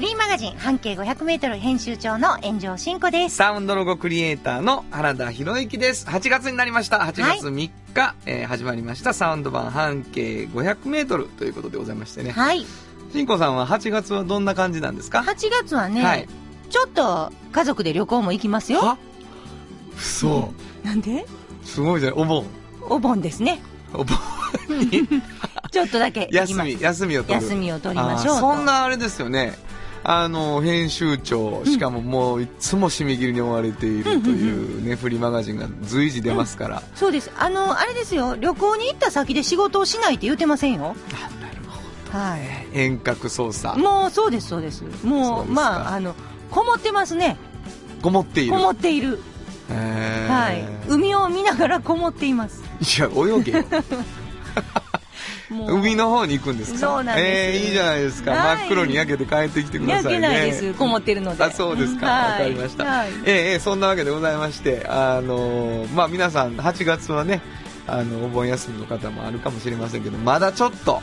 フリーマガジン半径500メートル編集長の炎上真子です。サウンドロゴクリエイターの原田博之です。8月になりました。8月3日、えー始まりましたサウンド版半径500メートルということでございましてね。はい。しんこさんは8月はどんな感じなんですか？8月はね、はいちょっと家族で旅行も行きますよ。はそなんで？う。すごいじゃん。お盆。お盆ですね。お盆に ちょっとだけ休。み、休みを取る。休みを取りましょうそんなあれですよね。あの、編集長、しかももういつも締め切りに追われているというね、フリーマガジンが随時出ますから。そうです。あの、あれですよ。旅行に行った先で仕事をしないって言ってませんよ。あなるほはい。ど。遠隔操作。もうそうです、そうです。もう、まあ、あの、こもってますね。こもっている。こもっている。はい。海を見ながらこもっています。いや、泳げ 海の方に行くんですか？そうなんですえーいいじゃないですか。はい真っ黒に焼けて帰ってきてくだ焼さいね。けないです。こもってるので。あそうですか、わはいかりました、はいえーえーそんなわけでございまして、あのーまあ、皆さん8月はねあのお盆休みの方もあるかもしれませんけどまだちょっと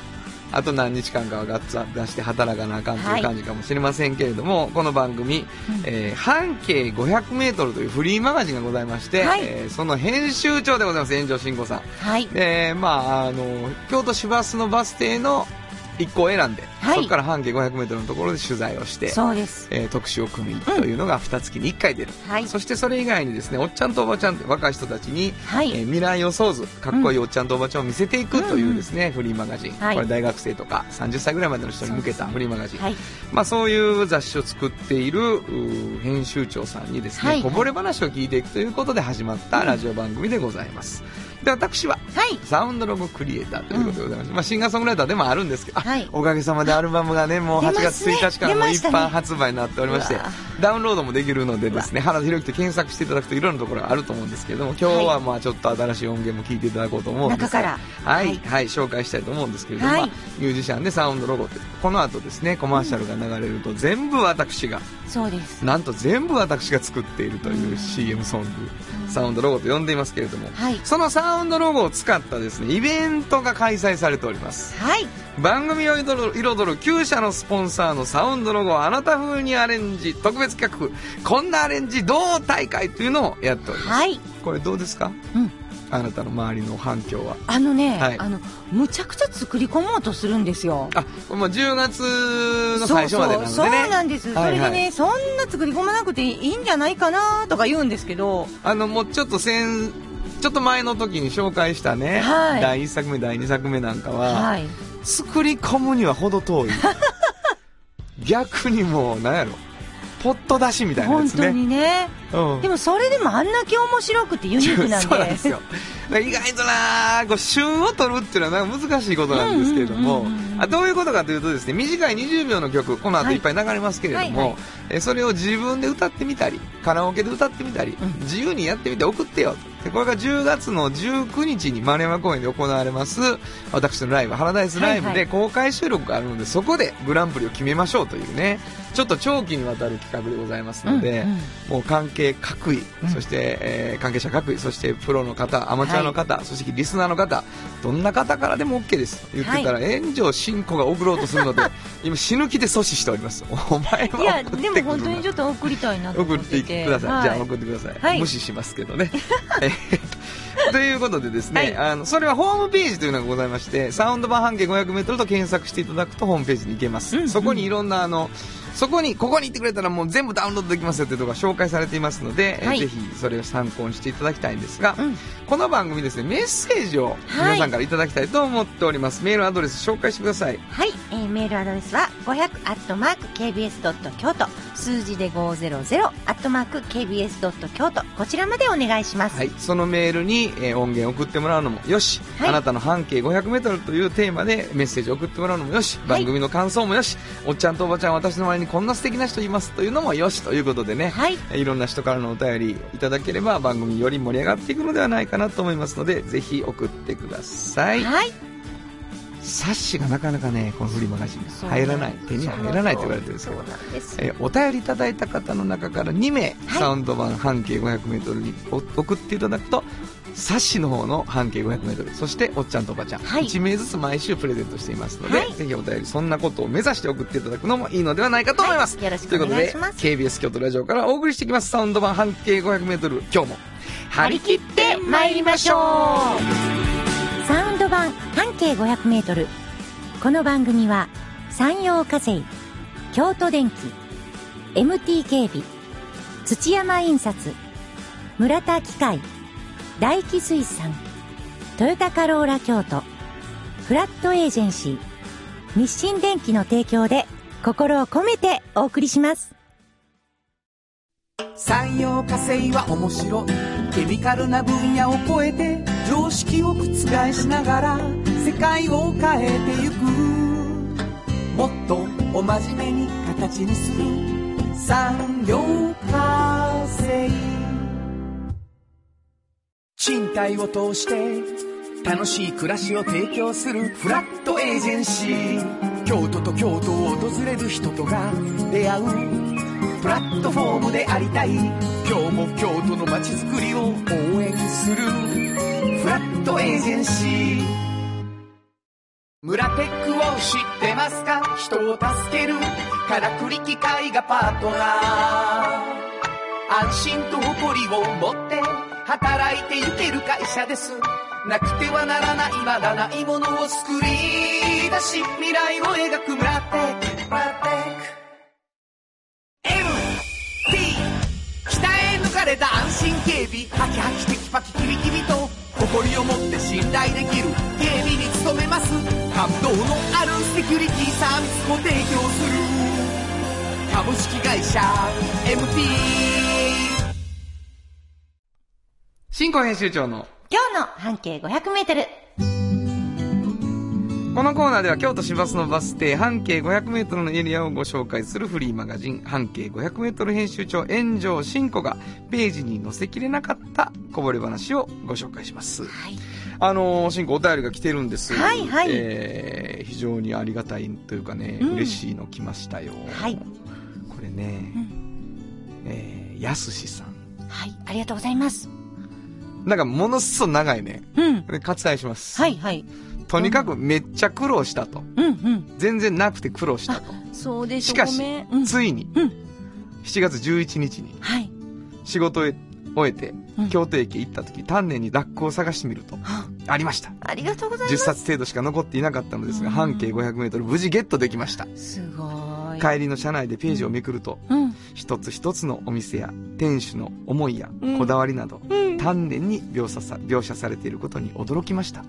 あと何日間かはガッツ出して働かなあかんという感じかもしれませんけれども、この番組、えー半径 500m というフリーマガジンがございまして、はい。えーその編集長でございます炎上慎吾さん。はい。で、まあ、あの、京都市バスのバス停の一個を選んで、はい。そこから半径 500m のところで取材をして、そうです。えー特集を組みというのが2月に1回出る、はい。そしてそれ以外にですねおっちゃんとおばちゃん若い人たちに、はい。えー未来予想図かっこいいおっちゃんとおばちゃんを見せていくというですね、フリーマガジン、はい。これ大学生とか30歳ぐらいまでの人に向けたフリーマガジン、はい。まあ、そういう雑誌を作っている編集長さんにですね、はい。こぼれ話を聞いていくということで始まったラジオ番組でございます、で私ははい。サウンドロゴクリエイターということでございます、まあ、シンガーソングライターでもあるんですけど、あはい。おかげさまでアルバムがねもう8月出ますね。1日からもう一般発売になっておりまして、うわ。ダウンロードもできるのでですね原田博之と検索していただくといろんなところがあると思うんですけれども今日はまあちょっと新しい音源も聞いていただこうと思うんですが中から。はい、はい。はい、紹介したいと思うんですけれども、はい。まあミュージシャンでサウンドロゴってこの後ですねコマーシャルが流れると全部私がそうです。なんと全部私が作っているという CM ソング、サウンドロゴと呼んでいますけれども、はいそのサウンドロゴを使ったですねイベントが開催されておりますはい。番組を彩る彩る9社のスポンサーのサウンドロゴをあなた風にアレンジ特別企画こんなアレンジどう大会というのをやっております、はい。これどうですか？うん。あなたの周りの反響は。あのね、はい。あの、むちゃくちゃ作り込もうとするんですよ。あもう10月の最初までなのでね。そうなんです、はいはい。それでねそんな作り込まなくていいんじゃないかなとか言うんですけど。あのもうちょっと先ちょっと前の時に紹介したね、はい。第1作目第2作目なんかは、はい。作り込むには程遠い。逆にもうなんやろポット出しみたいなやつね。本当にね。うん。でもそれでもあんだけ面白くてユニークなんで。そうなんですよ意外となこう旬を取るっていうのはなんか難しいことなんですけれども、あどういうことかというとですね短い20秒の曲この後い。っぱい流れますけれども、はいはい。はいえそれを自分で歌ってみたりカラオケで歌ってみたり、うん。自由にやってみて送ってよでこれが10月の19日に丸山公園で行われます私のライブ「ハラダイスライブ」で公開収録があるのでそこでグランプリを決めましょうというねちょっと長期にわたる企画でございますので、うんうん。もう関係各位、うんそして、えー関係者各位そしてプロの方アマチュアの方、そしてリスナーの方どんな方からでも OK です。言ってたら、炎上進行が送ろうとするので 今死ぬ気で阻止しております。お前いやは送ってくるな。でも本当にちょっと送りたいなと思送ってっててください、はい。じゃあ送ってください、はい。無視しますけどね。え ー ということでですね、はい。あのそれはホームページというのがございましてサウンド版半径 500m と検索していただくとホームページに行けます、うんうん。そこにいろんなあのそこにここに行ってくれたらもう全部ダウンロードできますよというところが紹介されていますので、えーはい。ぜひそれを参考にしていただきたいんですが、うんこの番組ですねメッセージを皆さんからいただきたいと思っております、メールアドレス紹介してください。はい、えーメールアドレスは500アットマーク KBS ドット京都。数字で500アットマーク KBS ドット京都。こちらまでお願いします。はい、そのメールに、えー音源を送ってもらうのもよし、はい。あなたの半径 500m というテーマでメッセージを送ってもらうのもよし、はい。番組の感想もよし、おっちゃんとおばちゃん私の前ににこんな素敵な人いますというのもよしということでね、はい。いろんな人からのお便りいただければ番組より盛り上がっていくのではないかなと思いますので、ぜひ送ってください。はい。冊子がなかなかね、このフリーマガジン入らない、手に入らないと言われてるんですけど。そう、なんです。えーお便りいただいた方の中から2名、はい。サウンド版半径 500m にお送っていただくと冊子の方の半径 500m そしておっちゃんとおばちゃん、はい。1名ずつ毎週プレゼントしていますので、はい。ぜひお便りそんなことを目指して送っていただくのもいいのではないかと思います、はい。よろしくということでお願いします KBS 京都ラジオからお送りしていきます。サウンド版半径 500m 今日も張り切って参りましょうサウンド版半径500メートル。この番組は、山陽火星、京都電機、MT 警備、土山印刷、村田機械、大気水産、トヨタカローラ京都、フラットエージェンシー、日清電機の提供で心を込めてお送りします。産業化成は面白い。ケミカルな分野を超えて常識を覆しながら世界を変えてゆくもっとお真面目に形にする産業化成賃貸を通して楽しい。暮らしを提供するフラットエージェンシー京都と京都を訪れる人とが出会うプラットフォームでありたい。今日も京都の街づくりを応援する。フラットエージェンシー。村テックを知ってますか？人を助ける。からくり機械がパートナー。安心と誇りを持って働いてゆける会社です。なくてはならないまだないものを作り出し未来を描く。村テック。れた安心警備ハキハキテキパキキビキビと誇りを持って信頼できる警備に努めます。感動のあるセキュリティサービスも提供する。株式会社 MT 新庫編集長の今日の半径500メートル。このコーナーでは京都市バスのバス停半径 500m のエリアをご紹介するフリーマガジン半径 500m 編集長炎上真子がページに載せきれなかったこぼれ話をご紹介します。はい。あのー、真子お便りが来てるんです。はいはいえー、非常にありがたいというかね、うん嬉しいの来ましたよ。はいこれね、えー、やすしさん。はい。ありがとうございます。なんかものすごい長いね。うん。割愛します。はいはい。とにかくめっちゃ苦労したと。うんうん。全然なくて苦労したと。そうでしかし。うん、ついに、うん7月11日にはい。仕事を終えてうん、京都駅へ行った時、丹念にラックを探してみると、はありました。ありがとうございま10す。冊程度しか残っていなかったのですが、うん半径500メートル無事ゲットできました。すごい。帰りの車内でページをめくると、うん。一つ一つのお店や店主の思いやうんこだわりなど、うん。丹念に描写さ描写されていることに驚きました。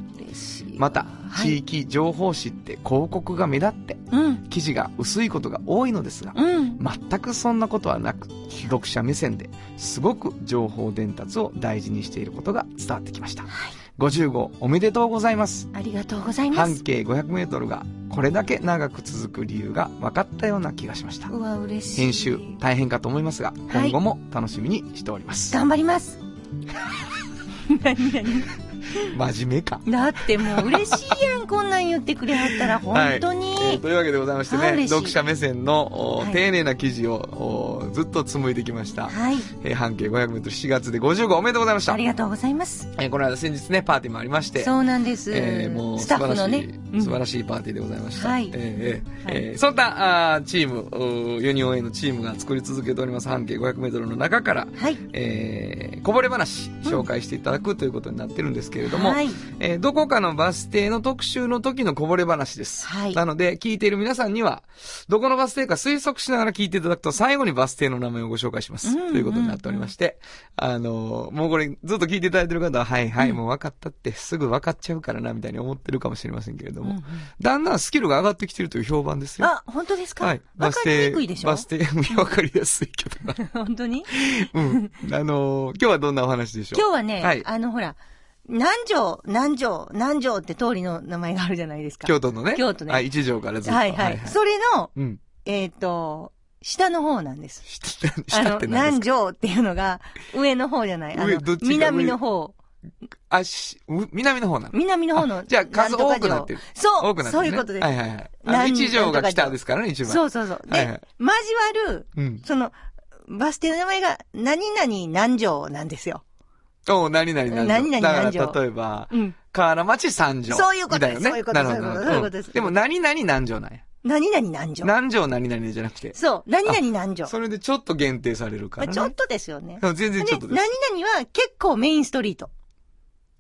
また、はい。地域情報誌って広告が目立って、うん。記事が薄いことが多いのですが、うん。全くそんなことはなく、読者目線ですごく情報伝達を大事にしていることが伝わってきました。はい。50号おめでとうございます。ありがとうございます。半径500メートルがこれだけ長く続く理由が分かったような気がしました。うわ、嬉しい。編集大変かと思いますが、はい今後も楽しみにしております。頑張ります。何 何？真面目か。だってもう嬉しいやん、こんなん言ってくれはったら、本当に。えーというわけでございましてね、読者目線の、おはい丁寧な記事をおずっと紡いできました。はい。えー半径500メートル7月で50号おめでとうございました。ありがとうございます。えーこの間先日ね、パーティーもありまして、そうなんです。えーもうスタッフのね。うん素晴らしいパーティーでございました。はいえーえーそんなあーチーム、ユニオン A のチームが作り続けております半径500メートルの中から、はい。えーこぼれ話紹介していただくということになってるんですけれども、はい。えーどこかのバス停の特集の時のこぼれ話です。はいなので、聞いている皆さんには、どこのバス停か推測しながら聞いていただくと、最後にバス停の名前をご紹介します。うんうんということになっておりまして、あのーもうこれずっと聞いていただいてる方は、はいはい、もう分かったって、すぐ分かっちゃうからな、みたいに思ってるかもしれませんけれども、うんうんだんだんスキルが上がってきてるという評判ですよ。あ、本当ですか？はい。わかりにくいでしょバス停、わかりやすいけどな。本当に？うん。あのー今日はどんなお話でしょう？今日はね、はいあのほら、南城、南城、南城って通りの名前があるじゃないですか。京都のね。京都ねはい、一条からずっと。はいはい。それの、うん。えっ、と、下の方なんです。下って、何南ですか？城っていうのが上の方じゃない。あの南の方。あし、う南の方なの？南の方の。あじゃあ数多くなってる城そう、多くなってる、ね。そういうことです。はいはいはい。一条が北ですからね、一番。そうそうそう。で、はいはい交わる、うん。その、バス停の名前が、何々南城なんですよ。おう何々何条。何々何条だから例えば、うん。河原町三条。そういうことですそういうことなるほどそういうことですでも何々南条なんや。何々南城。南条何々じゃなくて。そう、何々南城。それでちょっと限定されるからね。まあちょっとですよね。全然で、ちょっとです。何々は結構メインストリート。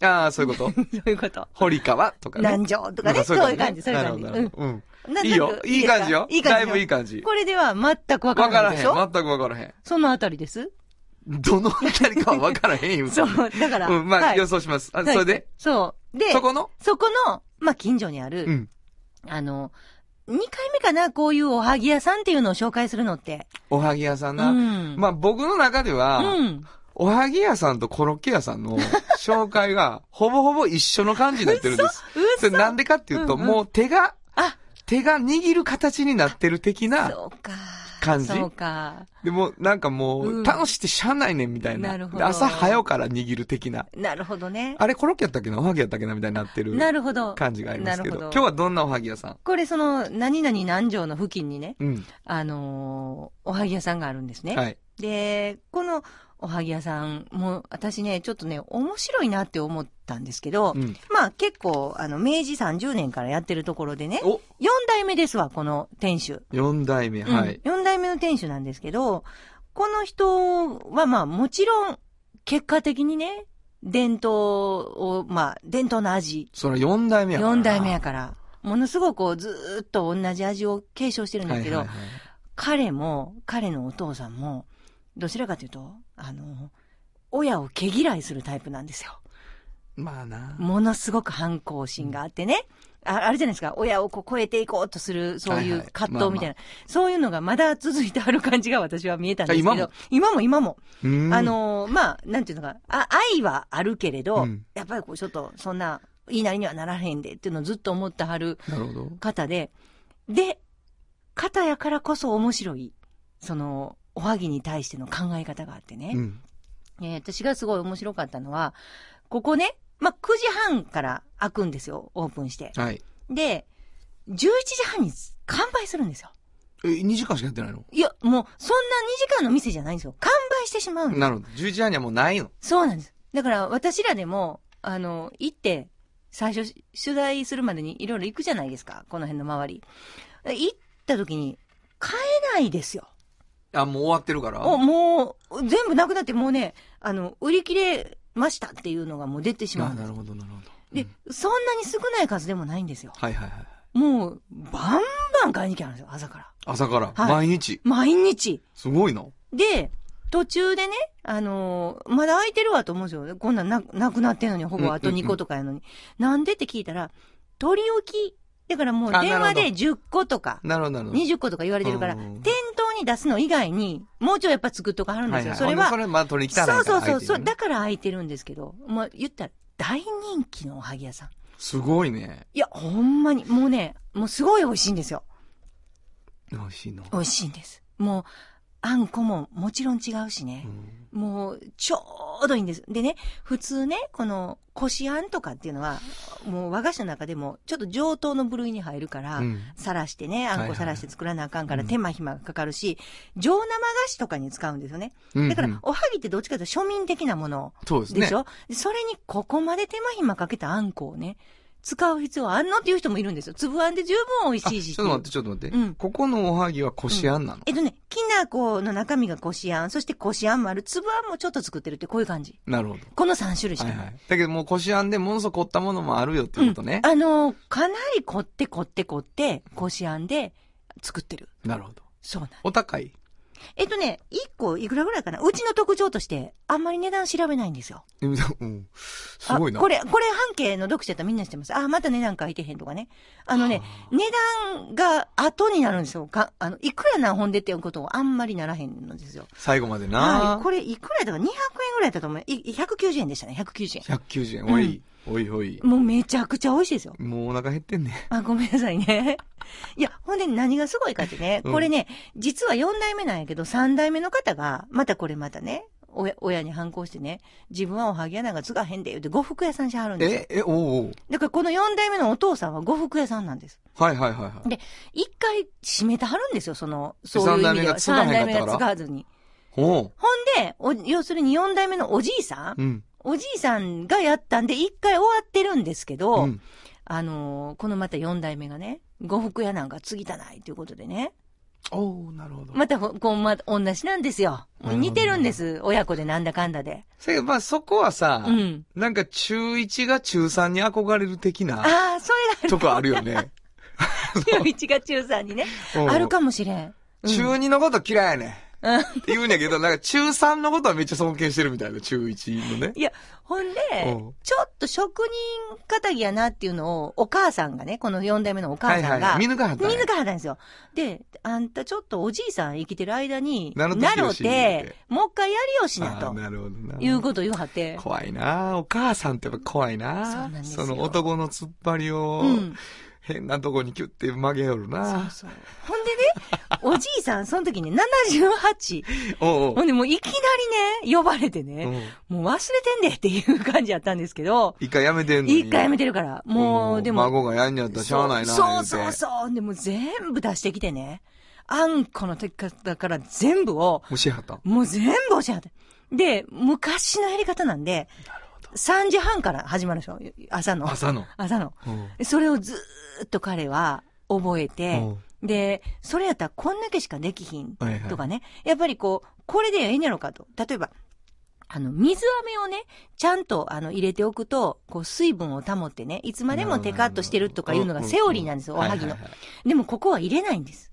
ああ、そういうこと。そういうこと。堀川とかね。南城とかね、そういう感じ、そういう感じ。うん。いいよ。いい感じよ。いい感じよ。だいぶいい感じ。これでは全くわかわかららへん。ないでしょ全くわからへん。そのあたりですどのあたりかはわからへんよ。そう、だから。うん、まあ、はい予想します。あ、はいそれで？そう。で、そこの？そこの、まあ、近所にある、うん。あの、2回目かな、こういうおはぎ屋さんっていうのを紹介するのって。おはぎ屋さんうな。ん。まあ、僕の中では、うん。おはぎ屋さんとコロッケ屋さんの紹介が、ほぼほぼ一緒の感じになってるんです。それなんでかっていうと、うんうんもう手が、あ、手が握る形になってる的な、そうか。感じ？そうか。でもなんかもう楽しくてしゃあないねんみたいな。なるほどで朝早うから握る的な。なるほどね。あれコロッケやったっけな？おはぎやったっけなみたいになってるなるほど。感じがありますけど。今日はどんなおはぎ屋さん？これその、何々南城の付近にね、うん。あのーおはぎ屋さんがあるんですね。はい。で、このおはぎ屋さんも、私ね、ちょっとね、面白いなって思ったんですけど、うん。まあ結構、あの、明治30年からやってるところでね、お4代目ですわ、この店主。四代目、はい。4代目の店主なんですけど、この人はまあもちろん、結果的にね、伝統を、まあ、伝統の味、その四代目やからな。4代目やから、ものすごくこうずーっと同じ味を継承してるんですけど、彼も、彼のお父さんも、どちらかというと、あの、親を毛嫌いするタイプなんですよ。まあな。ものすごく反抗心があってね。ああるじゃないですか。親をこう超えていこうとする、そういうはいはい葛藤みたいな。そういうのがまだ続いてある感じが私は見えたんですけど。あ今も？今も今も。うんあ、のーまあ、なんていうのか、あ、愛はあるけれど、うんやっぱりこうちょっと、そんな、言いなりにはならへんでっていうのをずっと思ってはる。方で、で、方やからこそ面白い、その、おはぎに対しての考え方があってね。うん。えー私がすごい面白かったのは、ここね、まあ、9時半から開くんですよ、オープンして。はい。で、11時半に完売するんですよ。え、2時間しかやってないの？いや、もう、そんな2時間の店じゃないんですよ。完売してしまうんです。なるほど。11時半にはもうないの。そうなんです。だから、私らでも、あの、行って、最初、取材するまでにいろいろ行くじゃないですか、この辺の周り。行った時に、買えないですよ。あ、もう終わってるから？お、もう、全部なくなって、もうね、あの、売り切れましたっていうのがもう出てしまうんですあなるほど、なるほど。で、うんそんなに少ない数でもないんですよ。はいはいはい。もう、バンバン買いに来たんですよ、朝から。朝から、はい毎日？毎日。すごいな。で、途中でね、あのーまだ空いてるわと思うんですよ。こんなんななくなってんのに、ほぼあと2個とかやのに。なんでって聞いたら、取り置き。だからもうあ電話でなる10個とか、なるほど、なるほど。20個とか言われてるから、うん店頭に出すの以外に、もうちょいやっぱ作っとかはるんですよ。それはほんでそ、れまあ取りに来たそうそうそう、そうう。だから空いてるんですけど、もう言ったら大人気のおはぎ屋さん。すごいね。いや、ほんまに、もうね、もうすごい美味しいんですよ。美味しいの？美味しいんです。もう、あんこももちろん違うしねう。んもう、ちょうどいいんです。でね、普通ね、この、こしあんとかっていうのは、もう和菓子の中でも、ちょっと上等の部類に入るから、うんさらしてね、あんこさらして作らなあかんからうん手間暇がかかるし、上生菓子とかに使うんですよね。うんだからうん、おはぎってどっちかというと庶民的なものそうですね。でしょ、でそれにここまで手間暇かけたあんこをね、使う必要あんの？っていう人もいるんですよ。粒あんで十分美味しいしちょっと待って、ちょっと待って。うんここのおはぎはこしあんなの、えっとね、きな粉の中身がこしあん、そしてこしあんもある、粒あんもちょっと作ってるってこういう感じ。なるほど。この3種類しかない。はいはい。だけどもうこしあんでものすごく凝ったものもあるよっていうことね。あのーかなり凝って凝って凝って、こしあんで作ってる。なるほど。そうなん。お高い？えっとね、1個いくらぐらいかな？うちの特徴として、あんまり値段調べないんですよ。うん。すごいな。あこれ、これ半径の読者やったらみんな知ってます？あ、また値段書いてへんとかね。あのね、値段が後になるんですよ。かあの、いくら何本でっていうことをあんまりならへんのですよ。最後までな。はい。これいくらやったか200円ぐらいだったと思う。い190円でしたね、190円。190円。おい、おいおい。もうめちゃくちゃ美味しいですよ。もうお腹減ってんね。あ、ごめんなさいね。いや、ほんで何がすごいかってね、うんこれね、実は4代目なんやけど、3代目の方が、またこれまたね、親親に反抗してね、自分はおはぎ屋なんか継がへんで言うて呉服屋さんしはるんですよえ、。え、おうおう。だからこの4代目のお父さんは呉服屋さんなんです。はいはいはいはい。で、一回閉めてはるんですよ、その、そういう意味では。三代目が継がずに。ほんで、お要するに4代目のおじいさん、うん。おじいさんがやったんで、一回終わってるんですけど、うん。あのーこのまた4代目がね、呉服屋なんか継ぎたないということでね、おうなるほど。またほ、こう、ま、同じなんですよ。似てるんです。親子でなんだかんだで。せやまあそこはさ、うん。なんか中1が中3に憧れる的なああ、それがある。とこあるよね。中1が中3にね。うんあるかもしれん。うん中2のこと嫌いやねって言うんやけど、なんか中3のことはめっちゃ尊敬してるみたいな、中1のね。いや、ほんでうん、ちょっと職人仇やなっていうのを、お母さんがね、この4代目のお母さんが、見抜かはった見抜かはったんですよ。で、あんたちょっとおじいさん生きてる間に、なろを知りて、もう一回やりよしなとなるほどな。いうこと言うはって。怖いなお母さんってやっぱ怖いなそうなんですよの男の突っ張りを、うん。変なとこにキュッて曲げよるそうなそう。ほんでね、おじいさん、その時ね、78。おうおうほんで、もういきなりね、呼ばれてうね、んもう忘れてんでっていう感じやったんですけど、一回やめてんのに。一回やめてるから、もう、でも、孫がやんにゃったらしゃあないなそうそう言そうそう。でも全部出してきてね。あんこの時方から全部を、う。虫はった。もう全部教えて。で、昔のやり方なんで、3時半から始まるでしょ？朝の。朝の。朝の。うんそれをずーっと彼は覚えて、うんで、それやったらこんだけしかできひんはいはいとかね。やっぱりこう、これでええんやろかと。例えば、あの、水飴をね、ちゃんと、あの、入れておくと、こう、水分を保ってね、いつまでもテカッとしてるとかいうのがセオリーなんですよ、おはぎの。いいいでも、ここは入れないんです。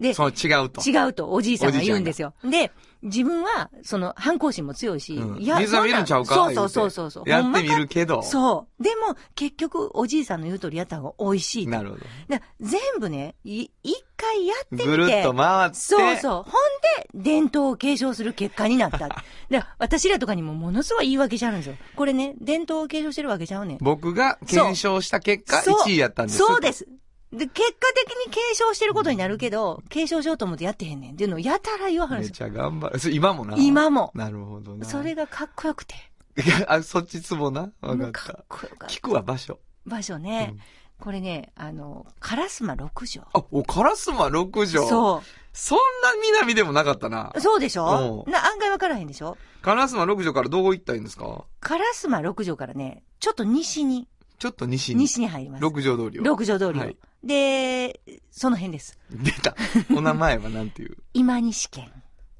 で、そう、違うと。違うと、おじいさんが言うんですよ。で、自分は、その、反抗心も強いし、うんいや、水は見るんちゃうか？そうそうそうそう。やってみるけど。そう。でも、結局、おじいさんの言う通りやった方が美味しいと。なるほど。で全部ね、い一回やってみて。ぐるっと回って。そうそう。ほんで、伝統を継承する結果になった。で、私らとかにもものすごい言い訳しちゃうんですよ。これね、伝統を継承してるわけちゃうねん。僕が検証した結果、そう1位やったんです。そうです。で、結果的に継承してることになるけど、継承しようと思ってやってへんねんっていうのをやたら言わはるんですよ。めっちゃ頑張る。それ今もな。今も。なるほどな。それがかっこよくて。い やあ、そっちツボな？わかっかったこよかった。聞くわ、場所。場所ね、うんこれね、あの、烏丸六条。あ、お、烏丸六条？う。そそんな南でもなかったなう。。そうでしょ？うんな案外わからへんでしょ？烏丸六条からどこ行ったらいいんですか？烏丸六条からね、ちょっと西に、ちょっと西に。西に入ります。六条通りを。六条通りを。はいで、その辺です。出た。お名前はなんていう？今西県。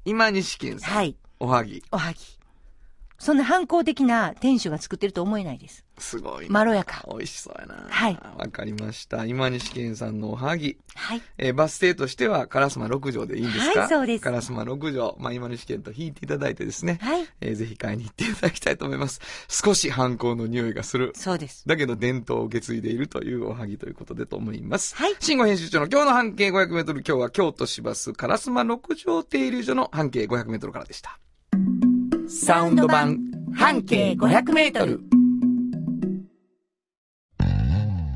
今西県さん。はい。おはぎ。おはぎ。そんな反抗的な店主が作ってると思えないです。すごいな。まろやか美味しそうやな。はい。わかりました。今西県さんのおはぎ。はい。えーバス停としては、烏丸六条でいいんですか？はいそうです烏丸六条。まあ、今西県と引いていただいてですね。はい。えーぜひ買いに行っていただきたいと思います。少し反抗の匂いがする。そうです。だけど伝統を受け継いでいるというおはぎということでと思います。はい新語編集長の今日の半径500メートル、今日は京都市バス烏丸六条停留所の半径500メートルからでした。サウンド版半径500メートル。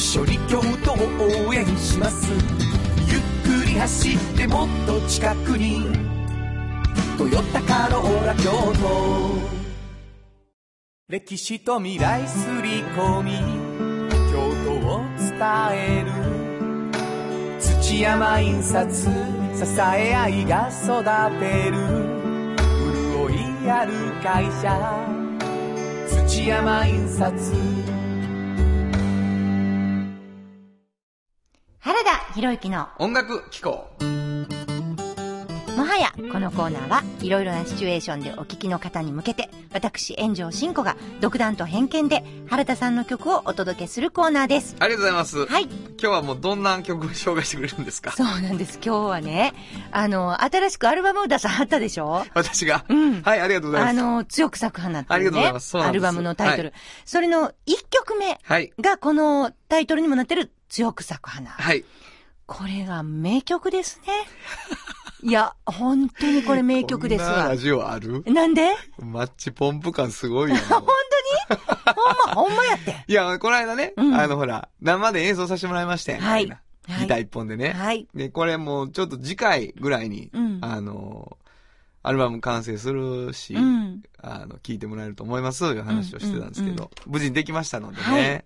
緒に京都を応援します。ゆっくり走ってもっと近くに「トヨタカローラ京都」歴史と未来すり込み。京都を伝える。土山印刷。支え合いが育てる。潤いある会社。土山印刷。原田博之の音楽機構。模はや、このコーナーは、いろいろなシチュエーションでお聞きの方に向けて、私、炎上真子が、独断と偏見で、原田さんの曲をお届けするコーナーです。ありがとうございます。はい。今日はもうどんな曲を紹介してくれるんですか？そうなんです。今日はね、あの、新しくアルバムを出さはったでしょ？私が？うんはい、ありがとうございます。あの、強く咲く花っていうね。ありがとうございますそうなんですアルバムのタイトル。それの1曲目はい。がこのタイトルにもなってる強く咲く花。はい。これが名曲ですね。いや、本当にこれ名曲ですわこんなラ。ジオある？なんで？マッチポンプ感すごいよ。本当に？ほんま、ほんまやって。いや、この間ね、うんあのほら、生で演奏させてもらいまして、はいギター一本でね。はい。で、これもうちょっと次回ぐらいに、うんあの、アルバム完成するし、うん。あの、聞いてもらえると思います、いう話をしてたんですけど、うん無事にできましたのでね。はい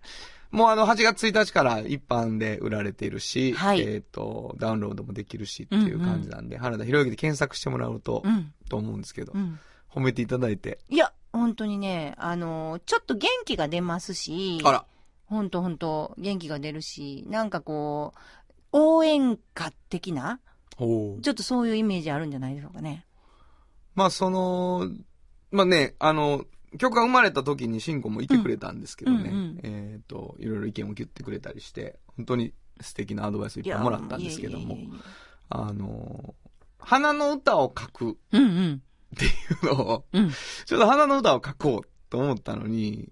もうあの、8月1日から一般で売られているし、はいえっ、と、ダウンロードもできるしっていう感じなんで、原田博之で検索してもらうと、うん。と思うんですけど、うん。褒めていただいて。いや、本当にね、あの、ちょっと元気が出ますし、あら、本当本当元気が出るし、なんかこう、応援歌的な、おちょっとそういうイメージあるんじゃないでしょうかね。まあ、その、まあね、あの、曲が生まれた時にシンコもいてくれたんですけどね、うんうんうんえっ、と、いろいろ意見を言ってくれたりして、本当に素敵なアドバイスをいっぱいもらったんですけどもいやいやい、やいやあの、花の歌を書くうんうん。っていうのを、うん。ちょっと花の歌を書こうと思ったのに、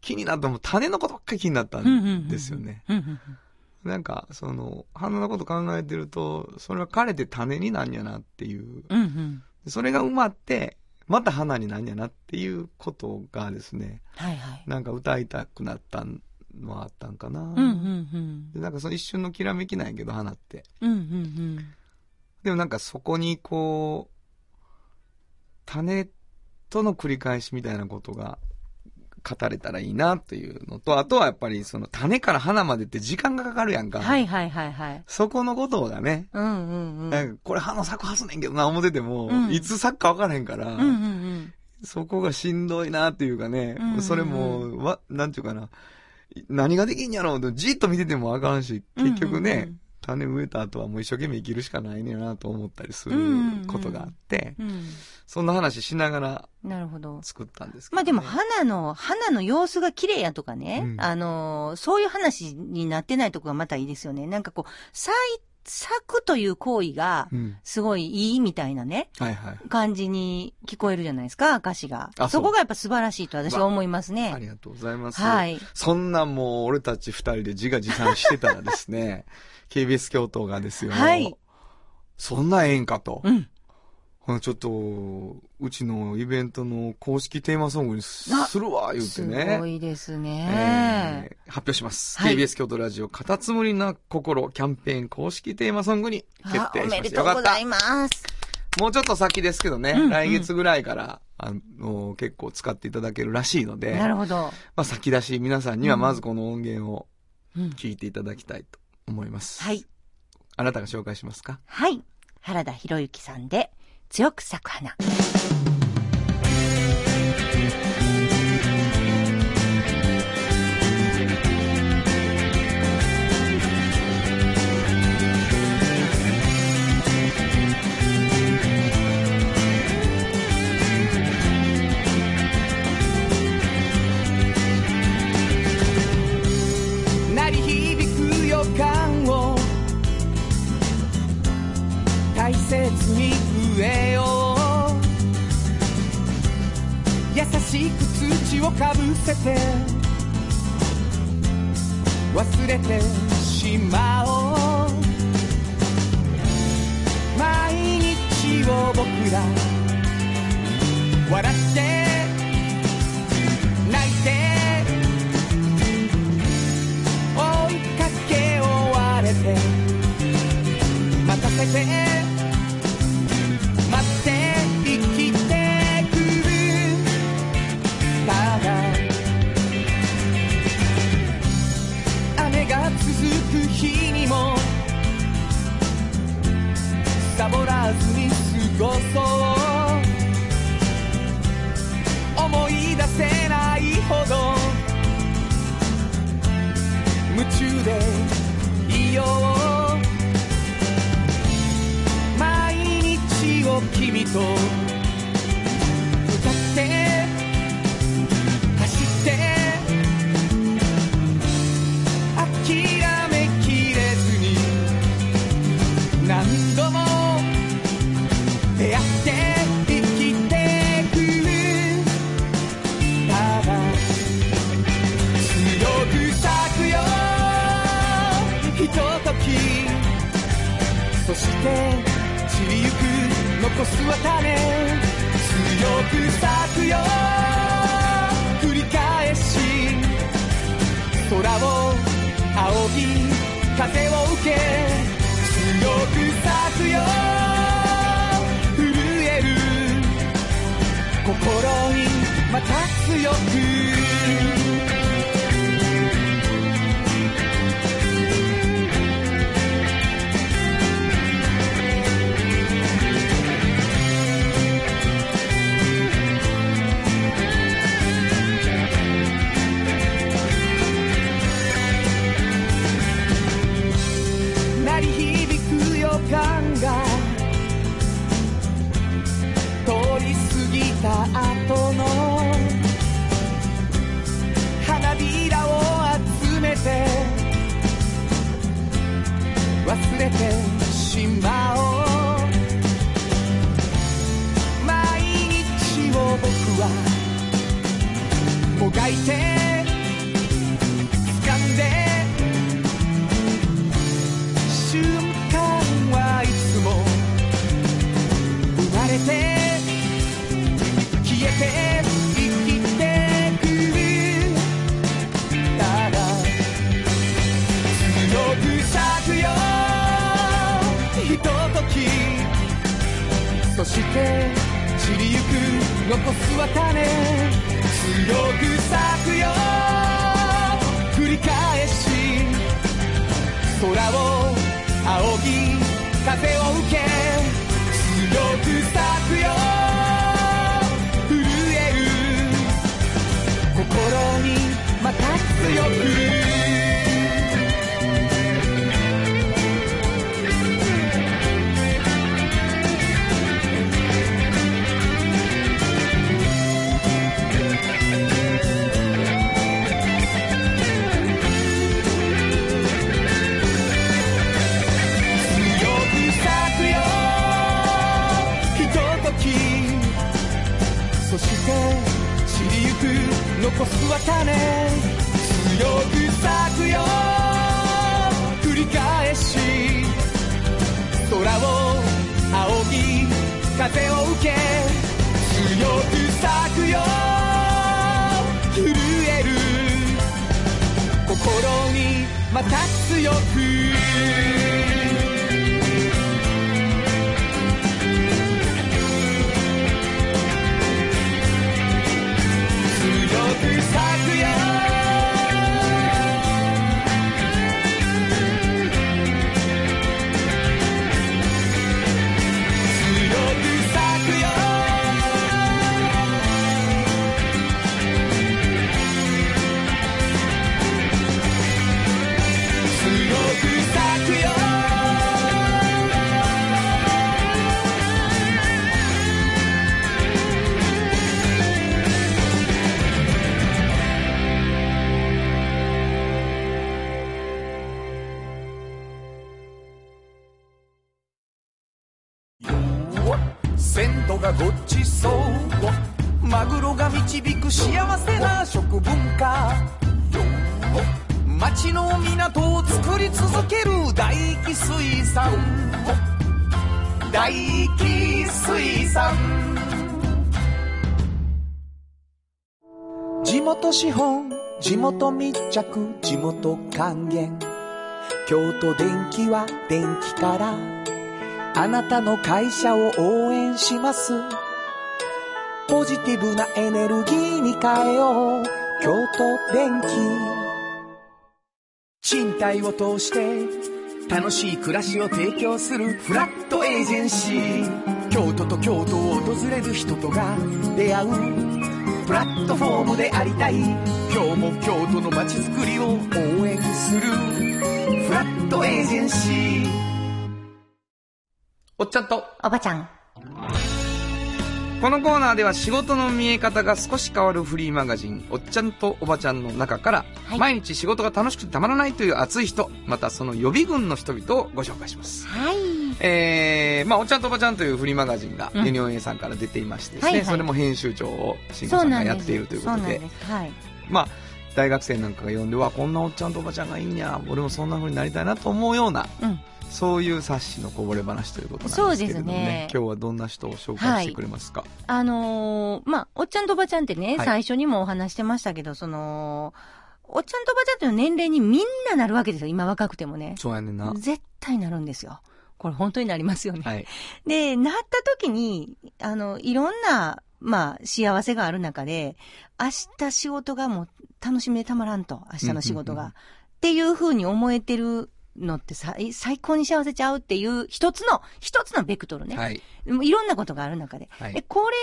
気になったもう種のことばっかり気になったうんうんうんんですよね。うんうんなんか、その、花のこと考えてると、それは枯れて種になんやなっていう、うんうん。それが埋まって、また花になんやなっていうことがですね、はいはい。なんか歌いたくなったのはあったんかな。うんうんうん。でなんかその一瞬のきらめきなんやけど、花って。うんうんでもなんかそこにこう、種との繰り返しみたいなことが語れたらいいなというのと、あとはやっぱりその種から花までって時間がかかるやんか。うん。はいはいはいはい。そこのことがね、うんうんうん。なんかこれ花咲くはずねんけどな思ってても、うんいつ咲くか分からへんから、うんうんうん。そこがしんどいなっていうかね、うんうんうんそれも、わ、なんていうかな、何ができんやろうとじっと見ててもあかんし、結局ね、うんうんうん種植えた後はもう一生懸命生きるしかないねんなと思ったりするうんうんうんことがあって、うん。そんな話しながらなるほど。作ったんですけど、まあでも花の、花の様子が綺麗やとかね、うんあのー、そういう話になってないとこがまたいいですよね。なんかこう、咲い、咲くという行為が、うん。すごいいいみたいなね、はいはい。感じに聞こえるじゃないですか、歌詞が。あそこがやっぱ素晴らしいと私は思いますあね。りがとうございます。はい。そんなもう俺たち二人で自画自賛してたらですね、KBS 京都がですよ。はいそんなええんかと。うん。ちょっと、うちのイベントの公式テーマソングにするわ、言うてすね。ごいですえね。ー発表します。はい KBS 京都ラジオ、カタツムリな心キャンペーン公式テーマソングに決定しました。めでとうございよます。もうちょっと先ですけどね、うんうん来月ぐらいから、あの、結構使っていただけるらしいので、なるほど。まあ先出し皆さんにはまずこの音源をうん聞いていただきたいと思います。はい。あなたが紹介しますか？はい。原田博之さんで、強く咲く花。植えよう優しく土をかぶせて。忘れてしまおう。毎日を僕ら笑って泣いて。追いかけ終われて。待たせて。こそ思い出せないほど夢中でいよう。毎日を君とた強く。地元資本地元密着地元還元。京都電気は電気から。あなたの会社を応援します。ポジティブなエネルギーに変えよう。京都電気賃貸を通して楽しい暮らしを提供するフラットエージェンシー。京都と京都を訪れる人とが出会う。プラットフォームでありたい。今日も京都の街づくりを応援する。フラットエージェンシー。おっちゃんと、おばちゃん。このコーナーでは仕事の見え方が少し変わるフリーマガジン、おっちゃんとおばちゃんの中から、はい毎日仕事が楽しくてたまらないという熱い人、またその予備軍の人々をご紹介します。はい。えー、まあ、おっちゃんとおばちゃんというフリーマガジンがうんユニオン A さんから出ていましてですね、はいはいそれも編集長を慎吾そさがうんなんです。やっているということで。まあ、大学生なんかが読んで、わ、こんなおっちゃんとおばちゃんがいいんや、俺もそんな風になりたいなと思うような、うん。そういう冊子のこぼれ話ということなんですけれどもね。ね今日はどんな人を紹介してくれますか、あのーまあ、おっちゃんとおばちゃんってね、はい最初にもお話してましたけど、その、おっちゃんとおばちゃんっていう年齢にみんななるわけですよ。今若くてもね。そうやねんな。絶対なるんですよ。これ本当になりますよね。はい。で、なった時に、あの、いろんな、まあ、幸せがある中で、明日仕事がもう楽しみでたまらんと、明日の仕事が。っていう風に思えてるのって最最高に幸せちゃうっていう一つの、一つのベクトルね。はい。いろんなことがある中で。はいで、これ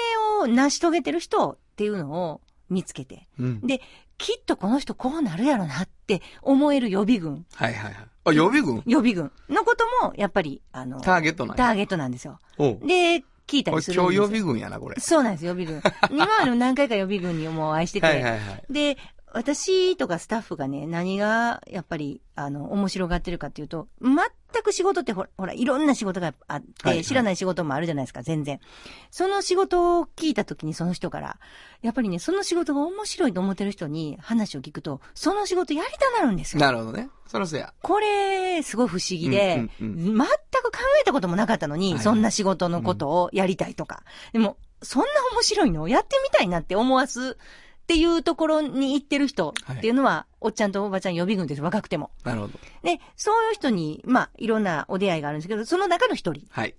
を成し遂げてる人っていうのを見つけて。うん。で、きっとこの人こうなるやろなって思える予備軍。はいはいはい。あ、予備軍？予備軍のことも、やっぱり、あの、ターゲットなんや。ターゲットなんですよ。で、聞いたりする。今日予備軍やな、これ。そうなんです、予備軍。今までも何回か予備軍にもう愛してて。はいはいはい。で、私とかスタッフがね、何がやっぱり、あの、面白がってるかっていうと、全く仕事ってほら、ほら、いろんな仕事があって、はいはい知らない仕事もあるじゃないですか、全然。その仕事を聞いた時にその人から、やっぱりね、その仕事が面白いと思ってる人に話を聞くと、その仕事やりたなるんですよ。なるほどね。そらそうや。これ、すごい不思議で、うんうん全く考えたこともなかったのに、はいそんな仕事のことをやりたいとか。でも、そんな面白いのやってみたいなって思わすっていうところに行ってる人っていうのは、おっちゃんとおばちゃん予備軍です、若くても。なるほど。で、そういう人に、まあ、いろんなお出会いがあるんですけど、その中の一人、はい。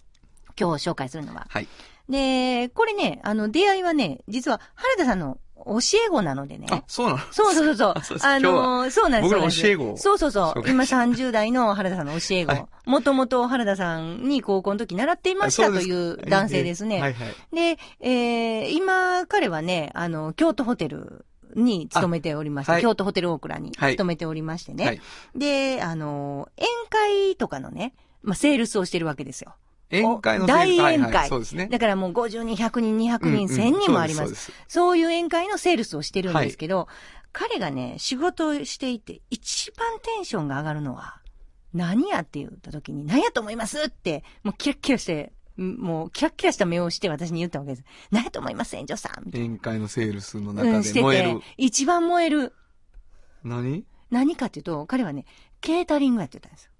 今日紹介するのは。はい。で、これね、あの、出会いはね、実は原田さんの教え子なのでね。あ、そうなの？そうそうそう そうあのーそうなんです僕の教え子をそうそうそう。今30代の原田さんの教え子はい。もともと原田さんに高校の時習っていましたという男性ですね。はいはい。で、えー、今、彼はね、あの、京都ホテルに勤めておりまして、あはい京都ホテル大倉にはい勤めておりましてね。はいで、あの、宴会とかのね、まあ、セールスをしてるわけですよ。宴会の大宴会はいはいそうですね。だからもう50人、100人、200人、うんうん1000人もあります。そうですそうですそういう宴会のセールスをしてるんですけど、彼がね、仕事をしていて、一番テンションが上がるのは、何やって言った時に、何やと思いますって、もうキラッキラして、んもうキラッキラした目をして私に言ったわけです。何やと思います園長さんみたい宴会のセールスのな。うん、中でしてて燃える。、一番燃える。何？何かっていうと、彼はね、ケータリングやってたんですよ。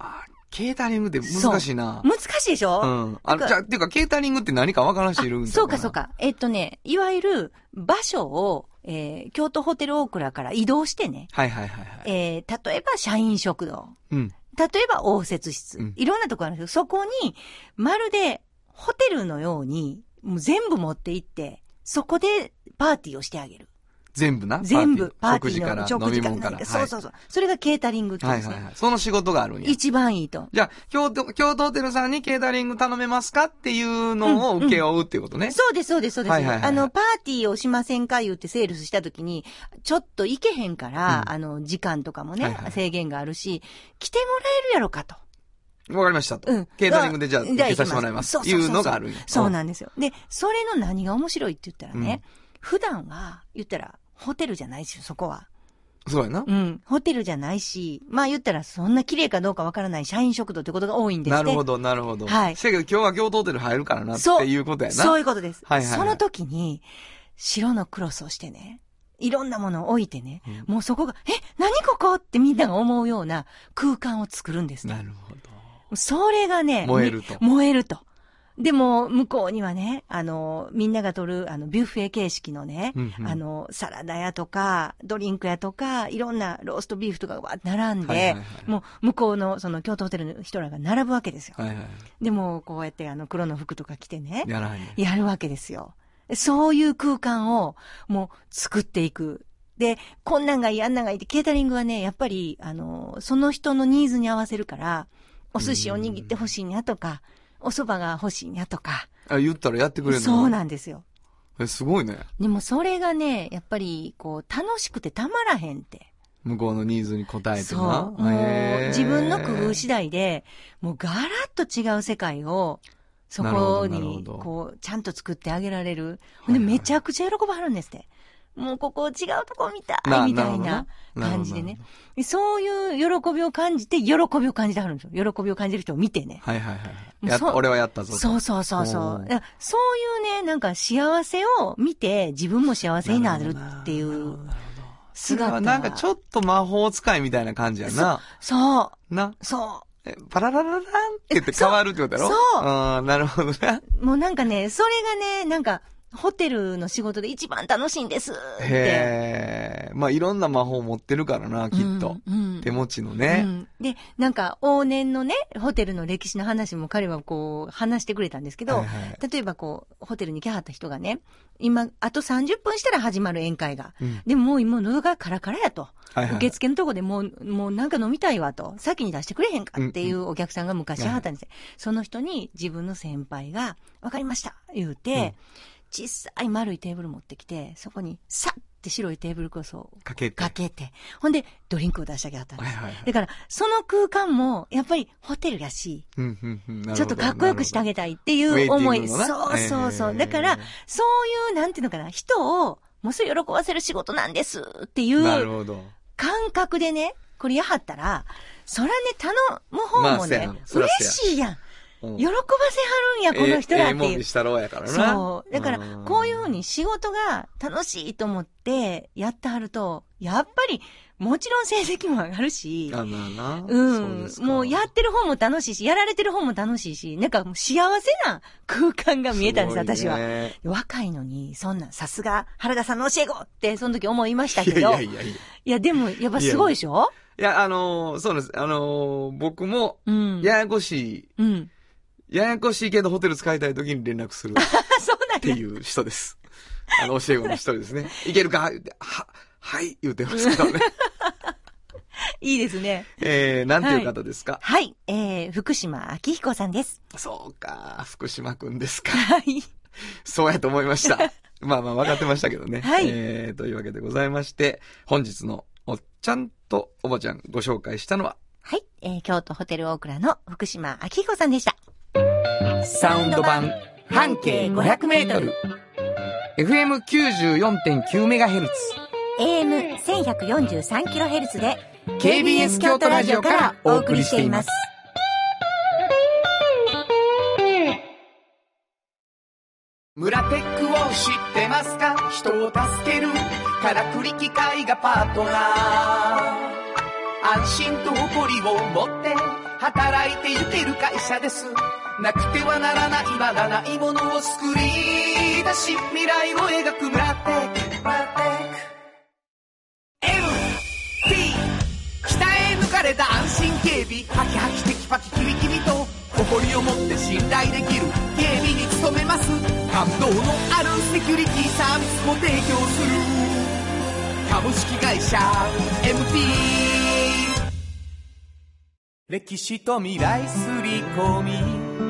あ、ケータリングって難しいな。難しいでしょ？うん。あの、じゃあ、っていうか、ケータリングって何かわからん人いるんあだそうかそう。か。えっとね、いわゆる場所を、えー、京都ホテル大倉から移動してね、はいはいはいはい。えー、例えば社員食堂、うん。例えば応接室、うんいろんなとこあるんですけど、そこに、まるでホテルのように、もう全部持って行って、そこでパーティーをしてあげる。全部な？全部、パーティー食事からの飲み物から。何そうそうそう。それがケータリングってですね。はいはいはい。その仕事があるんや。一番いいと。じゃあ、京都、京都ホテルさんにケータリング頼めますかっていうのを受け負うっていうことね。そうです、そうです、そうです。あの、パーティーをしませんか言ってセールスした時に、ちょっと行けへんから、うんあの、時間とかもね、制限があるし、来てもらえるやろかと。わかりましたと。うん。ケータリングでじゃあ、受けさせてもらいます。いそうのがある。そうなんですよ。で、それの何が面白いって言ったらね、普段は、言ったら、ホテルじゃないですよ、そこは。そうやな。うん。ホテルじゃないし、まあ言ったらそんな綺麗かどうかわからない社員食堂ってことが多いんですど。なるほど、なるほど。はいせやけど今日は京都ホテル入るからなっていうことやな。そういうことです。はいはいはいその時に、白のクロスをしてね、いろんなものを置いてね、もうそこが、え、何ここってみんなが思うような空間を作るんですね。なるほど。それがね、燃えるとみ燃えると。でも、向こうにはね、あの、みんなが取る、あの、ビュッフェ形式のね、うんうんあの、サラダ屋とか、ドリンク屋とか、いろんなローストビーフとかがわ並んで、はいはいはいもう、向こうの、その、京都ホテルの人らが並ぶわけですよ。はいはい。でも、こうやって、あの、黒の服とか着てね、やら。やるわけですよ。そういう空間を、もう、作っていく。で、こんなんがいい、あんなんがいいって、ケータリングはね、やっぱり、あの、その人のニーズに合わせるから、お寿司を握ってほしいにゃとか、お蕎麦が欲しいにゃとか、あ、言ったらやってくれるの？そうなんですよ。え、すごいね。でもそれがね、やっぱり、こう、楽しくてたまらへんって。向こうのニーズに応えてそう。な。もう自分の工夫次第で、もうガラッと違う世界をそこに、こう、ちゃんと作ってあげられる。ほんで、めちゃくちゃ喜ばはるんですって。もうここ違うとこ見たないみたいな感じでねそういう喜びを感じて、喜びを感じてはるんですよ。喜びを感じる人を見てね。はいはいはい。俺はやったぞと。そうそうそうそう。そういうね、なんか幸せを見て、自分も幸せになるっていう姿。なんかちょっと魔法使いみたいな感じやな。そう、な。そえパラララランって言って変わるってことやろ？そううん、なるほどね。う。もうなんかね、それがね、なんか、ホテルの仕事で一番楽しいんですって。へえ。まあいろんな魔法持ってるからな、きっと。うんうん手持ちのうね。んで、なんか、往年のね、ホテルの歴史の話も彼はこう、話してくれたんですけど、はいはい例えばこう、ホテルに来はった人がね、今、あと30分したら始まる宴会が。うんでももう今喉がカラカラやと。はいはい受付のとこでもう、もうなんか飲みたいわと。先に出してくれへんかっていうお客さんが昔あったんですよ。その人に自分の先輩が、わかりました言うて、小さい丸いテーブル持ってきて、そこにさって白いテーブルクロスをかけて。かけて、ほんでドリンクを出してあげたんです。はいはいはいだから、その空間も、やっぱりホテルやし、うんうんうんなるほどちょっとかっこよくしてあげたいっていう思い。そうそうそう。えーだから、そういう、なんていうのかな、人を、もうすぐ喜ばせる仕事なんですっていう。感覚でね、これやはったら、そらね、頼む方もねまあ嬉しいやん。うん喜ばせはるんや、この人らっていうええええもんに。したろうやからな。そう。だから、こういうふうに仕事が楽しいと思ってやってはると、やっぱり、もちろん成績も上がるし、あ、まあな。うんそ。かもうやってる方も楽しいし、やられてる方も楽しいし、なんかもう幸せな空間が見えたんです、すごい私は。ね若いのに、そんなん、さすが、原田さんの教え子って、その時思いましたいけど。いやいやいやいや。や、でも、やっぱすごいでしょ？いや、あのーそうです。あのー僕も、うん。ややこしい、うん。ややこしいけどホテル使いたい時に連絡するっ そうなんや。ていう人です。あの、教え子の一人ですね。いけるか？は、はい、言ってますけどね。いいですね。えー、なんていう方ですか、はい。えー、福島明彦さんです。そうか、福島くんですか。はい。そうやと思いました。まあまあ分かってましたけどね。はいえー、というわけでございまして、本日のおっちゃんとおばちゃんご紹介したのは、はい。えー、京都ホテルオークラの福島明彦さんでした。サウンド版半径500メートル。FM94.9MHz。AM1143kHz で KBS 京都ラジオからお送りしています。村テックを知ってますか？人を助けるからくり機械がパートナー安心と誇りを持って働いてゆける会社ですなくてはならないまだないものを作り出し未来を描く村テック MT 鍛え抜かれた安心警備ハキハキテキパキキビキビと誇りを持って信頼できる警備に努めます。感動のあるセキュリティサービスも提供する。株式会社 MT 歴史と未来すり込み。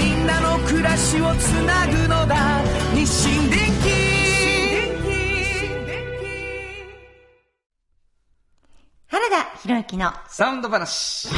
みんなの暮らしをつなぐのだ日清電気原田博之のサウンド話。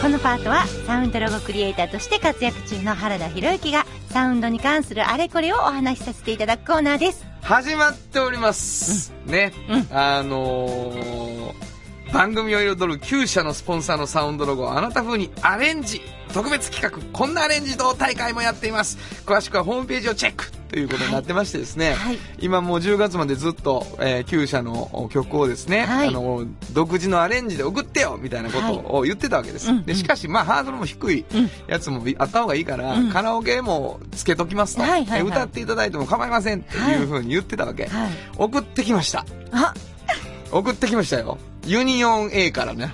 このパートはサウンドロゴクリエイターとして活躍中の原田博之がサウンドに関するあれこれをお話しさせていただくコーナーです。始まっております。ね。あのー番組を彩る9社のスポンサーのサウンドロゴをあなた風にアレンジ特別企画こんなアレンジ同大会もやっています。詳しくはホームページをチェックということになってましてですね、はい。今もう10月までずっと、えー、9社の曲をですね、はい。あの独自のアレンジで送ってよみたいなことを言ってたわけです、うんでしかしまあハードルも低いうんやつもあった方がいいから、うん。カラオケもつけときますと、はいはいはい。え歌っていただいても構いませんっていうふうに言ってたわけ、はい。送ってきました。あ、送ってきましたよユニオン A からね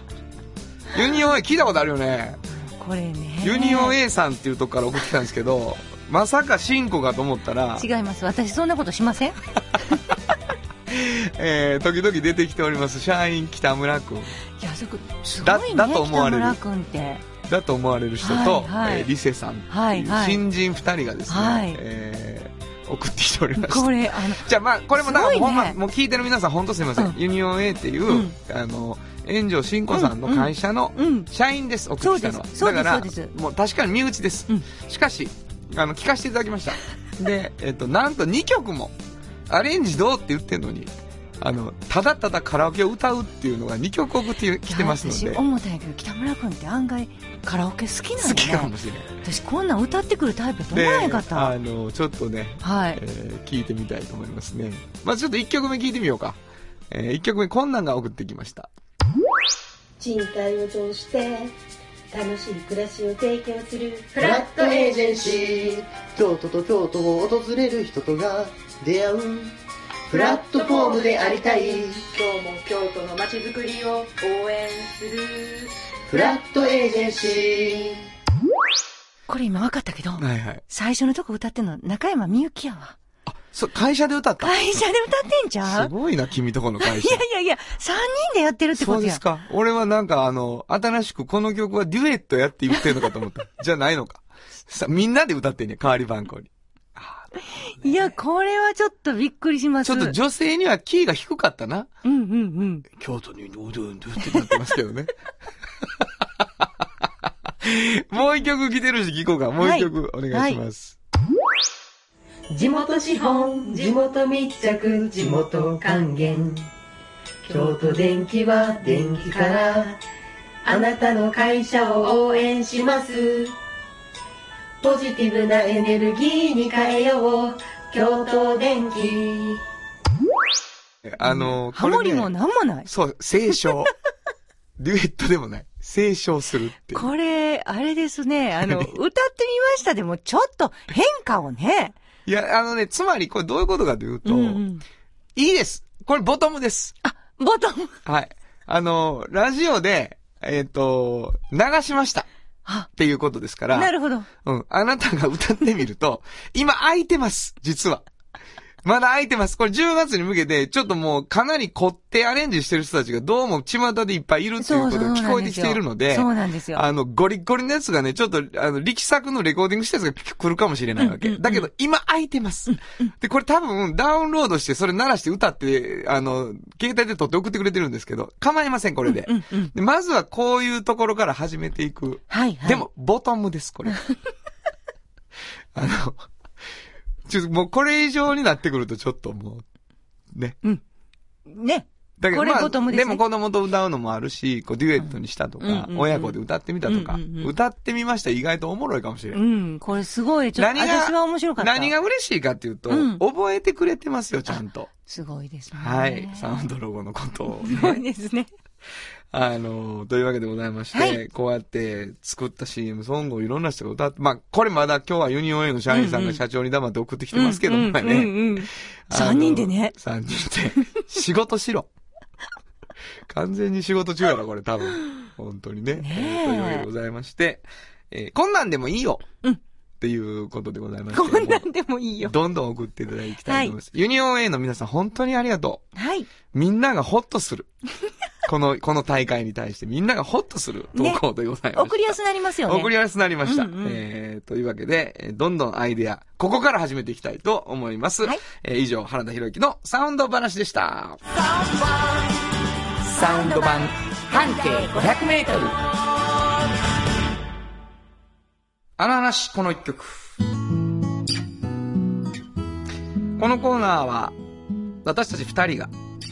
ユニオン A 聞いたことあるよねこれね。ユニオン A さんっていうとこから送ってきたんですけどまさかシンコかと思ったら、違います。私そんなことしません？えー、時々出てきております、社員北村くん。いや、そこ、すごいね、だだと思われる北村君って。だと思われる人と、はいはいえーリセさんはいはい新人二人がですね、はいえー送ってきておりました。これ、あの、じゃあまあ、これもだから、ねほんま、もう聞いてる皆さん本当すいません。うんユニオン A っていう、うんあの、炎上慎子さんの会社のうん。社員です、送ってきたのは。そうですだからもう確かに身内です。うんしかし、あの、聞かせていただきました。で、えっと、なんと2曲も、アレンジどうって言ってんのに、あの、ただただカラオケを歌うっていうのが2曲送ってきてますのいや私で、思ったんやけど、北村君って案外カラオケ好きなんや好きかね。もしれない。私こんなん歌ってくるタイプと思わへんかった。あの、ちょっとね、はい。えー聞いてみたいと思いますね。まずちょっと1曲目聞いてみようか。え1曲目、こんなんが送ってきました。賃貸を通して楽しい暮らしを提供するフラットエージェンシー京都と京都を訪れる人とが出会うプラットフォームでありたい今日も京都の街づくりを応援するフラットエージェンシーこれ今分かったけど、はいはい。最初のとこ歌ってんの中山みゆきやわ。そう、会社で歌った？会社で歌ってんちゃうすごいな、君とこの会社。いやいやいや、三人でやってるってことや。そうですか。俺はなんかあの、新しくこの曲はデュエットやって言ってんのかと思った。じゃないのか。さ、みんなで歌ってんね代わり番号に。いや、これはちょっとびっくりします。ちょっと女性にはキーが低かったな。うんうんうん。京都にうどんどってなってますけどね。もう一曲来てるし聞こうか。もう一曲お願いします。地元資本地元密着地元還元京都電気は電気からあなたの会社を応援しますポジティブなエネルギーに変えよう京都電気あの、ハモリもこれね、なんもない。そう、清唱。デュエットでもない。清唱するっていう。これ、あれですね、あの、歌ってみましたでも、ちょっと変化をね。いや、あのね、つまりこれどういうことかというと、うんうんいいです。これボトムです。ボトム。はい。あの、ラジオで、えっ、と、流しました。あっていうことですから。なるほど。うん。あなたが歌ってみると、今空いてます。実は。まだ空いてます。これ10月に向けて、ちょっともうかなり凝ってアレンジしてる人たちがどうも巷でいっぱいいるっていうことが聞こえてきているので、そうなんですよ。あの、ゴリッゴリのやつがね、ちょっと、あの、力作のレコーディングしたやつが来るかもしれないわけ。うんうんうんだけど、今空いてます。で、これ多分、ダウンロードして、それ鳴らして歌って、あの、携帯で撮って送ってくれてるんですけど、構いません、これで。うんうん。でまずはこういうところから始めていく。はいはい。でも、ボトムです、これ。あの、ちょっともうこれ以上になってくるとちょっともう、ね。ね。だこれボトムですねも子供と歌うのもあるし、こうデュエットにしたとか、うんうんうんうん親子で歌ってみたとか、うんうんうん歌ってみました意外とおもろいかもしれ。うんん。これすごい、ちょっと、何が私は面白かった。何が嬉しいかっていうと、うん覚えてくれてますよ、ちゃんと。すごいですね。はい。サウンドロゴのことを、すごいですね。あの、というわけでございまして、はいこうやって作った CM ソングをいろんな人が歌って、まあ、これまだ今日はユニオン A の社員さんが社長に黙って送ってきてますけどもね。うんうんうんうん三人でね。3人で。仕事しろ。完全に仕事中やろ、これ多分。本当にね。ねというわけでございまして、えーこんなんでもいいよ。うんっていうことでございまして。こんなんでもいいよ。どんどん送っていただきたいと思います。ユニオン A の皆さん本当にありがとう。はい。みんながホッとする。この、この大会に対してみんながホッとする投稿でございます。送りやすくなりますよね。送りやすくなりました。うんうんえー、というわけで、えーどんどんアイデア、ここから始めていきたいと思います。はいえー以上、原田博之のサウンド話でした。サウンド版、半径500メートル。あの話、この一曲。このコーナーは、私たち二人が、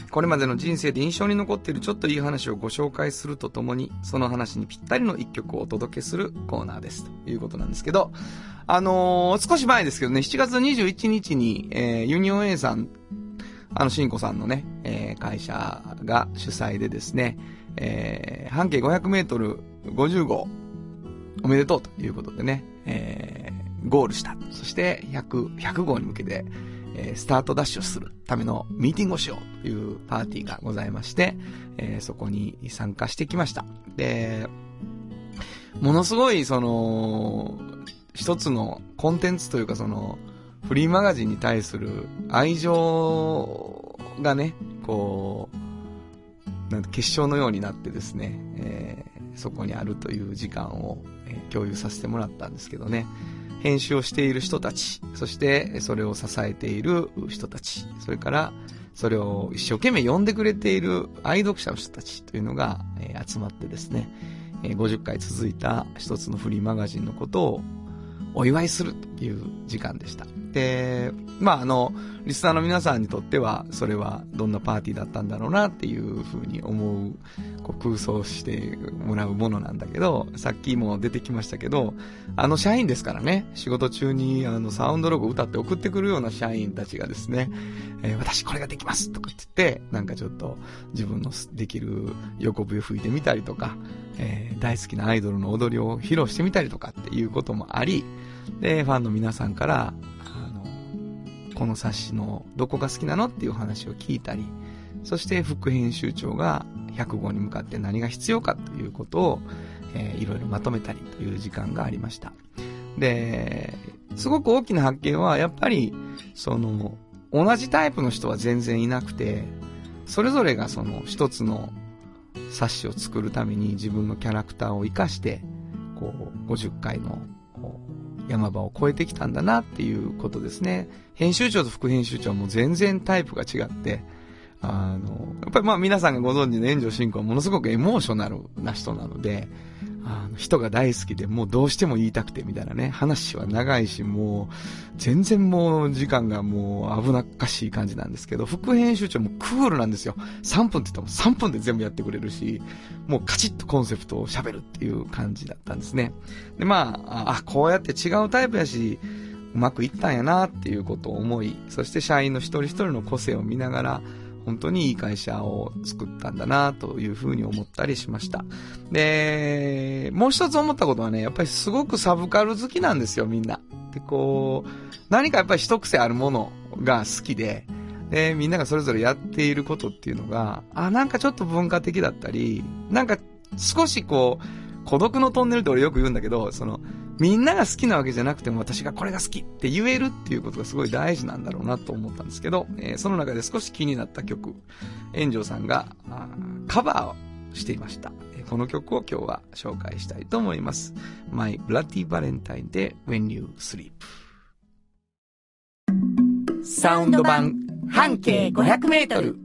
これまでの人生で印象に残っているちょっといい話をご紹介するとともに、その話にぴったりの一曲をお届けするコーナーです。ということなんですけど、あのー少し前ですけどね、7月21日に、えーユニオン A さん、あの、シンコさんのね、えー会社が主催でですね、えー半径500メートル50号、おめでとうということでね、えーゴールした。そして100、100号に向けて、えースタートダッシュをするためのミーティングをしようというパーティーがございまして、えーそこに参加してきました。で、ものすごい、その、一つのコンテンツというかその、フリーマガジンに対する愛情がね、こう、なんて結晶のようになってですね、えー、そこにあるという時間を、共有させてもらったんですけどね。編集をしている人たち、そしてそれを支えている人たち、それからそれを一生懸命読んでくれている愛読者の人たちというのが、集まってですね、え、50回続いた一つのフリーマガジンのことをお祝いするという時間でした。で、まあ、あの、リスナーの皆さんにとっては、それはどんなパーティーだったんだろうなっていうふうに思う、こう空想してもらうものなんだけど、さっきも出てきましたけど、あの社員ですからね、仕事中にあのサウンドロゴ歌って送ってくるような社員たちがですね、えー、私これができますとか言って、なんかちょっと自分のできる横笛吹いてみたりとか、えー、大好きなアイドルの踊りを披露してみたりとかっていうこともあり、で、ファンの皆さんから、この冊子のどこが好きなのっていう話を聞いたり、そして副編集長が100号に向かって何が必要かということを、えー、いろいろまとめたりという時間がありました。で、すごく大きな発見は、やっぱり、その、同じタイプの人は全然いなくて、それぞれがその一つの冊子を作るために自分のキャラクターを活かして、こう、50回の山場を超えてきたんだなっていうことですね。編集長と副編集長も全然タイプが違って、あの、やっぱりまあ皆さんがご存知の炎上進行はものすごくエモーショナルな人なので、あの、人が大好きで、もうどうしても言いたくてみたいなね、話は長いし、もう、全然もう時間がもう危なっかしい感じなんですけど、副編集長もクールなんですよ。3分って言っても3分で全部やってくれるし、もうカチッとコンセプトを喋るっていう感じだったんですね。で、まあ、あ、こうやって違うタイプやし、うまくいったんやなっていうことを思い、そして社員の一人一人の個性を見ながら、本当にいい会社を作ったんだなというふうに思ったりしました。で、もう一つ思ったことはね、やっぱりすごくサブカル好きなんですよ、みんな。で、こう、何かやっぱり一癖あるものが好きで、で、みんながそれぞれやっていることっていうのが、あ、なんかちょっと文化的だったり、なんか少しこう、孤独のトンネルって俺よく言うんだけど、その、みんなが好きなわけじゃなくても私がこれが好きって言えるっていうことがすごい大事なんだろうなと思ったんですけど、えー、その中で少し気になった曲、炎上さんがカバーをしていました。この曲を今日は紹介したいと思います。My Bloody Valentine で When You Sleep。サウンド版半径500メートル。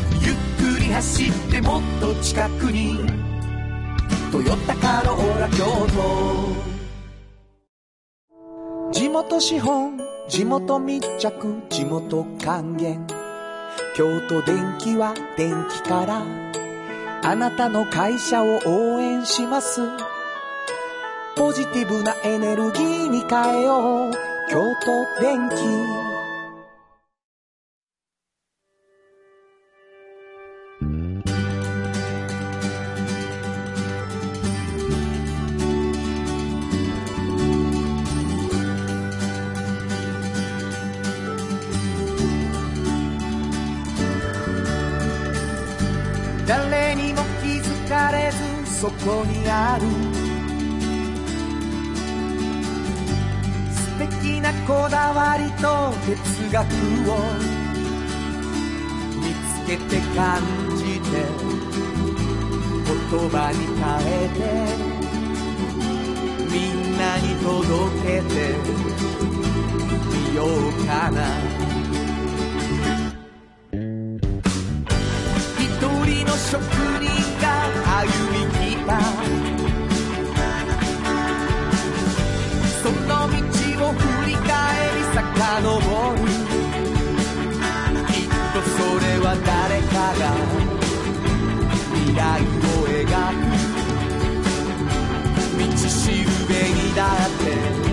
ゆっくり走ってもっと近くに。トヨタカローラ京都。地元資本地元密着地元還元。京都電気は電気からあなたの会社を応援します。ポジティブなエネルギーに変えよう。京都電気こにある素敵なこだわりと哲学を見つけて感じて言葉に変えてみんなに届けてみようかな。一人の職人が歩みたその道を振り返り遡る。きっとそれは誰かが未来を描く。道しるべにだって。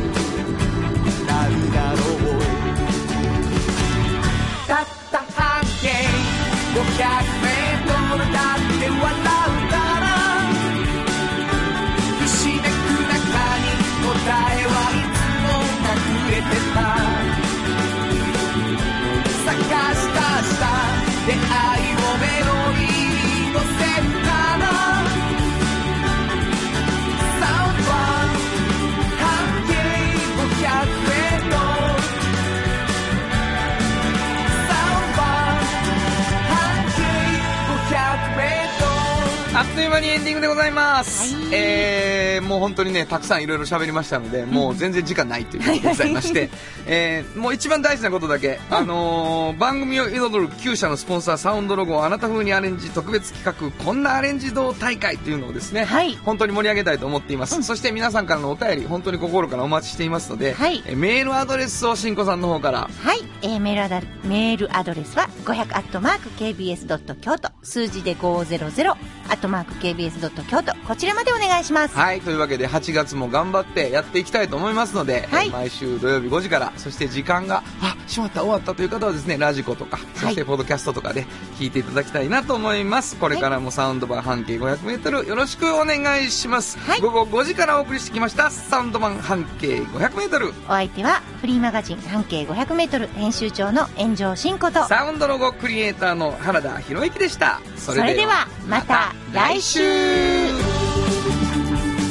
という間にエンディングでございます。はい。えー、もう本当にね、たくさんいろいろ喋りましたので、もう全然時間ないということでございまして、えー、もう一番大事なことだけ、あのー番組を彩る9社のスポンサーサウンドロゴをあなた風にアレンジ特別企画、こんなアレンジ堂大会というのをですね、はい。本当に盛り上げたいと思っています。そして皆さんからのお便り、本当に心からお待ちしていますので、はい。えーメールアドレスをしんこさんの方から、はい、えーメールアドメールアドレスは500アットマーク KBS ドット京都。数字で500アットマーク KBS ドット京都こちらまでお願いします。はい、というわけで8月も頑張ってやっていきたいと思いますので、はいえー毎週土曜日5時から、そして時間が、あ、しまった、終わったという方はですね、ラジコとか、そしてポッドキャストとかで聞いていただきたいなと思います。これからもサウンド版半径500メートルよろしくお願いします。はい午後5時からお送りしてきました、サウンド版半径500メートル。お相手はフリーマガジン半径500メートル編集長の炎上真子とサウンドロゴクリエイターの原田博之でした。そそれではまた来週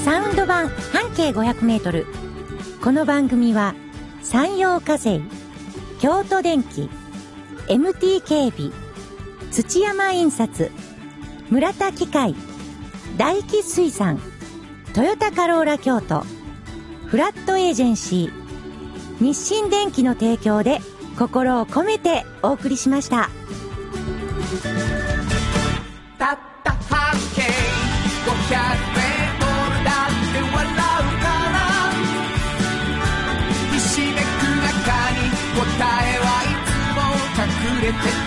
サウンド版半径500メートルこの番組は山陽火星京都電機 MT 警備土山印刷村田機械大気水産トヨタカローラ京都フラットエージェンシー日清電機の提供で心を込めてお送りしました。れて